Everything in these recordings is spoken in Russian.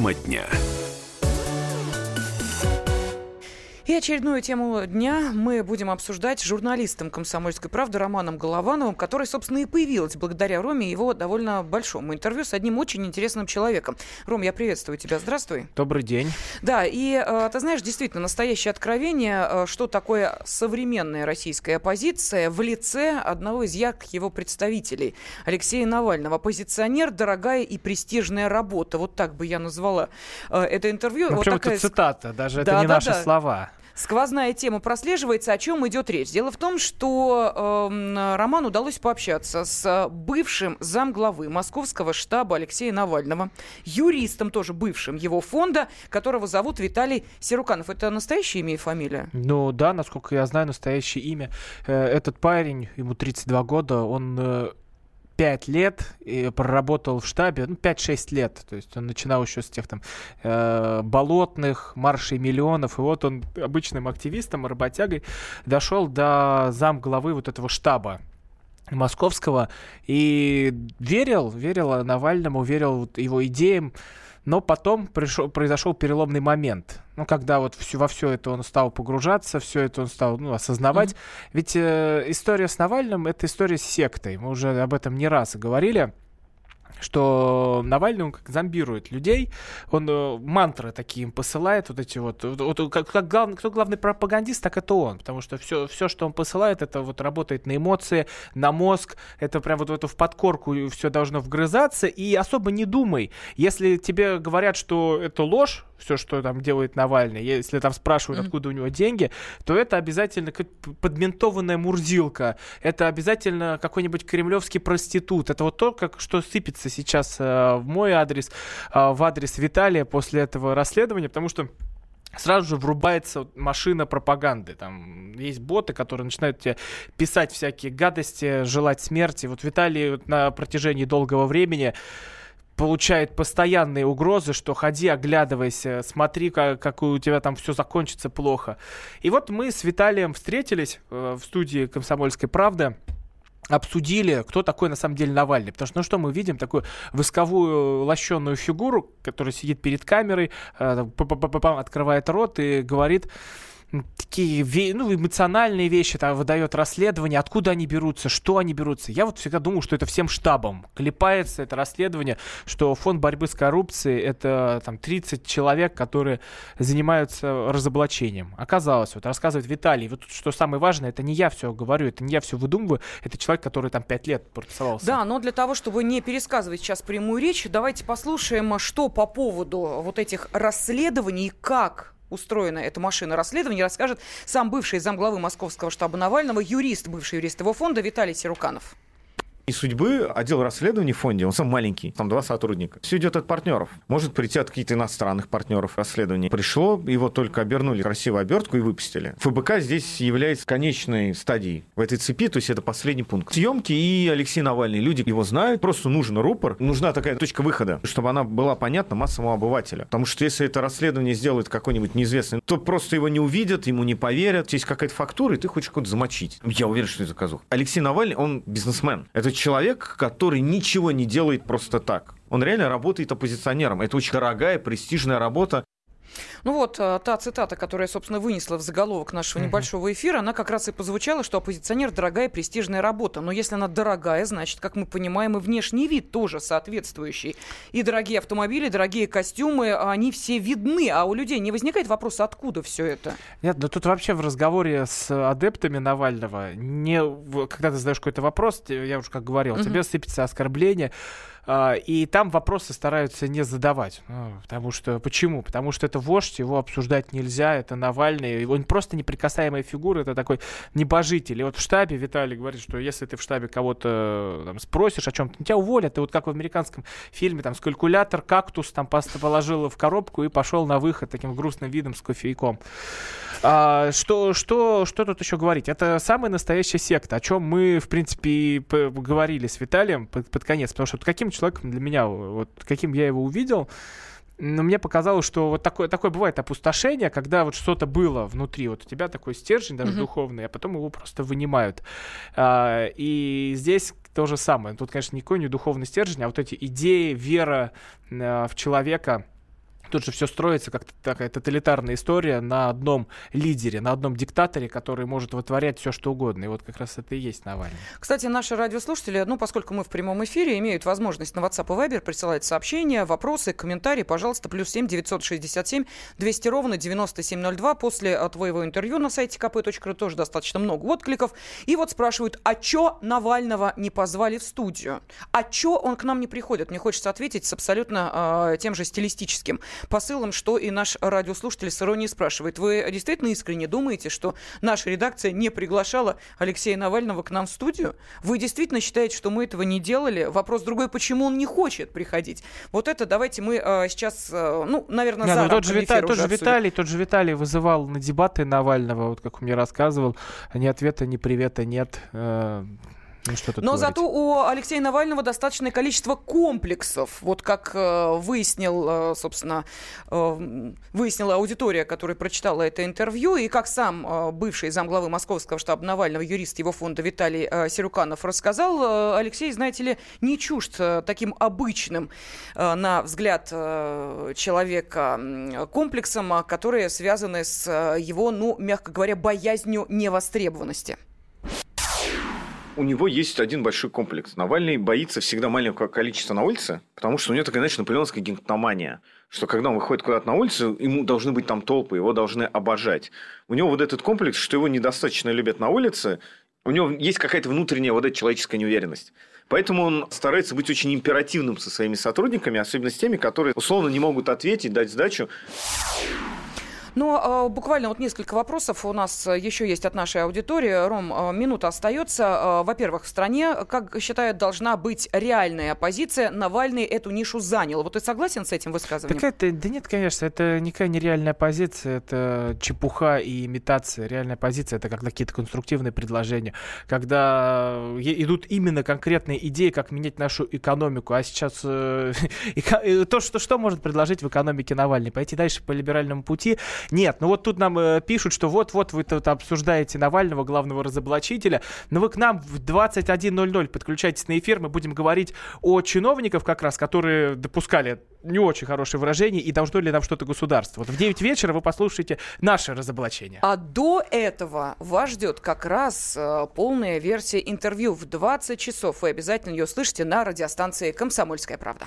Тема дня. Очередную тему дня мы будем обсуждать с журналистом «Комсомольской правды» Романом Головановым, который, собственно, и появилась благодаря Роме и его довольно большому интервью с одним очень интересным человеком. Ром, я приветствую тебя. Здравствуй. Добрый день. Да, и э, ты знаешь, действительно, настоящее откровение, э, что такое современная российская оппозиция в лице одного из ярких его представителей, Алексея Навального. Оппозиционер, дорогая и престижная работа. Вот так бы я назвала э, это интервью. Ну, вот такая... это цитата, даже да, это не да, наши да. слова. Сквозная тема прослеживается. О чем идет речь? Дело в том, что э, Роману удалось пообщаться с бывшим замглавы московского штаба Алексея Навального, юристом тоже бывшим его фонда, которого зовут Виталий Серуканов. Это настоящее имя и фамилия? Ну да, насколько я знаю, настоящее имя. Э, этот парень, ему 32 года, он э, 5 лет и проработал в штабе, ну, 5-6 лет. То есть он начинал еще с тех там э, болотных, маршей миллионов. И вот он обычным активистом, работягой дошел до зам главы вот этого штаба московского и верил, верил Навальному, верил его идеям. Но потом пришел, произошел переломный момент. Ну, когда вот все, во все это он стал погружаться, все это он стал ну, осознавать. Mm-hmm. Ведь э, история с Навальным это история с сектой. Мы уже об этом не раз говорили что Навальный, он как зомбирует людей, он э, мантры такие им посылает, вот эти вот, вот, как, как глав, кто главный пропагандист, так это он, потому что все, все, что он посылает, это вот работает на эмоции, на мозг, это прям вот в эту в подкорку все должно вгрызаться, и особо не думай, если тебе говорят, что это ложь, все, что там делает Навальный, если там спрашивают, откуда у него деньги, то это обязательно подментованная мурзилка, это обязательно какой-нибудь кремлевский проститут, это вот то, как, что сыпется сейчас э, в мой адрес, э, в адрес Виталия после этого расследования, потому что сразу же врубается машина пропаганды. Там есть боты, которые начинают тебе писать всякие гадости, желать смерти. Вот Виталий на протяжении долгого времени получает постоянные угрозы, что ходи, оглядывайся, смотри, как, как у тебя там все закончится плохо. И вот мы с Виталием встретились э, в студии «Комсомольской правды», обсудили, кто такой на самом деле Навальный. Потому что, ну что, мы видим такую восковую лощенную фигуру, которая сидит перед камерой, э, открывает рот и говорит такие ну, эмоциональные вещи там выдает расследование, откуда они берутся, что они берутся. Я вот всегда думал, что это всем штабом клепается это расследование, что фонд борьбы с коррупцией это там 30 человек, которые занимаются разоблачением. Оказалось, вот рассказывает Виталий, вот что самое важное, это не я все говорю, это не я все выдумываю, это человек, который там 5 лет протасовался. Да, но для того, чтобы не пересказывать сейчас прямую речь, давайте послушаем, что по поводу вот этих расследований, как устроена эта машина расследования, расскажет сам бывший замглавы Московского штаба Навального, юрист, бывший юрист его фонда Виталий Сируканов и судьбы отдел расследований в фонде, он сам маленький, там два сотрудника. Все идет от партнеров. Может прийти от каких-то иностранных партнеров расследований. Пришло, его только обернули красивую обертку и выпустили. ФБК здесь является конечной стадией в этой цепи, то есть это последний пункт. Съемки и Алексей Навальный, люди его знают, просто нужен рупор, нужна такая точка выхода, чтобы она была понятна массовому обывателю. Потому что если это расследование сделает какой-нибудь неизвестный, то просто его не увидят, ему не поверят. Есть какая-то фактура, и ты хочешь кого-то замочить. Я уверен, что это заказух. Алексей Навальный, он бизнесмен. Это человек, который ничего не делает просто так. Он реально работает оппозиционером. Это очень дорогая, престижная работа. Ну вот, э, та цитата, которая, собственно, вынесла в заголовок нашего небольшого эфира, она как раз и позвучала, что оппозиционер – дорогая престижная работа. Но если она дорогая, значит, как мы понимаем, и внешний вид тоже соответствующий. И дорогие автомобили, дорогие костюмы, они все видны. А у людей не возникает вопроса, откуда все это? Нет, да тут вообще в разговоре с адептами Навального, не, когда ты задаешь какой-то вопрос, я уже как говорил, угу. тебе сыпется оскорбление, и там вопросы стараются не задавать. Ну, потому что почему? Потому что это вождь, его обсуждать нельзя, это Навальный, он просто неприкасаемая фигура, это такой небожитель. И вот в штабе Виталий говорит, что если ты в штабе кого-то там, спросишь о чем-то, тебя уволят. И вот как в американском фильме, там, с калькулятор, кактус там положил в коробку и пошел на выход таким грустным видом с кофейком. А, что, что, что тут еще говорить? Это самая настоящая секта, о чем мы, в принципе, говорили с Виталием под, под конец. Потому что вот каким человеком для меня, вот каким я его увидел, но мне показалось, что вот такое, такое бывает опустошение, когда вот что-то было внутри, вот у тебя такой стержень даже mm-hmm. духовный, а потом его просто вынимают. А, и здесь то же самое. Тут, конечно, никакой не духовный стержень, а вот эти идеи, вера а, в человека, Тут же все строится как такая тоталитарная история на одном лидере, на одном диктаторе, который может вытворять все, что угодно. И вот как раз это и есть Навальный. Кстати, наши радиослушатели, ну, поскольку мы в прямом эфире, имеют возможность на WhatsApp и Viber присылать сообщения, вопросы, комментарии, пожалуйста, плюс 7 967 200 ровно 9702. После э, твоего интервью на сайте kp.ru тоже достаточно много откликов. И вот спрашивают, а чё Навального не позвали в студию? А чё он к нам не приходит? Мне хочется ответить с абсолютно э, тем же стилистическим посылом, что и наш радиослушатель с иронией спрашивает. Вы действительно искренне думаете, что наша редакция не приглашала Алексея Навального к нам в студию? Вы действительно считаете, что мы этого не делали? Вопрос другой, почему он не хочет приходить? Вот это давайте мы э, сейчас, э, ну, наверное, за ну, тот же, Вита... тот же Виталий, тот же Виталий вызывал на дебаты Навального, вот как он мне рассказывал, ни ответа, ни привета нет. Э, ну, что тут Но говорить? зато у Алексея Навального достаточное количество комплексов. Вот как э, выяснил, э, собственно, э, выяснила аудитория, которая прочитала это интервью, и как сам э, бывший замглавы Московского штаба Навального, юрист его фонда Виталий э, Серуканов рассказал, э, Алексей, знаете ли, не чужд э, таким обычным, э, на взгляд э, человека, комплексом, которые связаны с э, его, ну, мягко говоря, боязнью невостребованности у него есть один большой комплекс. Навальный боится всегда маленького количества на улице, потому что у него такая, знаешь, наполеонская гигантомания, что когда он выходит куда-то на улицу, ему должны быть там толпы, его должны обожать. У него вот этот комплекс, что его недостаточно любят на улице, у него есть какая-то внутренняя вот эта человеческая неуверенность. Поэтому он старается быть очень императивным со своими сотрудниками, особенно с теми, которые условно не могут ответить, дать сдачу. Но э, буквально вот несколько вопросов у нас э, еще есть от нашей аудитории. Ром, э, минута остается. Э, во-первых, в стране, как считают, должна быть реальная оппозиция. Навальный эту нишу занял. Вот ты согласен с этим высказыванием? Так это, да нет, конечно, это никакая не реальная позиция, это чепуха и имитация. Реальная позиция это как какие-то конструктивные предложения, когда идут именно конкретные идеи, как менять нашу экономику. А сейчас э, то, что, что может предложить в экономике Навальный? Пойти дальше по либеральному пути нет, ну вот тут нам э, пишут, что вот-вот вы тут обсуждаете Навального, главного разоблачителя, но вы к нам в 21.00 подключайтесь на эфир, мы будем говорить о чиновниках как раз, которые допускали не очень хорошее выражение и должно ли нам что-то государство. Вот в 9 вечера вы послушаете наше разоблачение. А до этого вас ждет как раз э, полная версия интервью в 20 часов. Вы обязательно ее слышите на радиостанции «Комсомольская правда».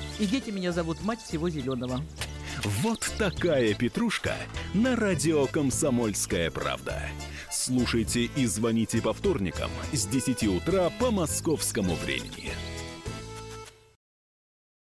И дети меня зовут мать всего зеленого. Вот такая петрушка на радио «Комсомольская правда». Слушайте и звоните по вторникам с 10 утра по московскому времени.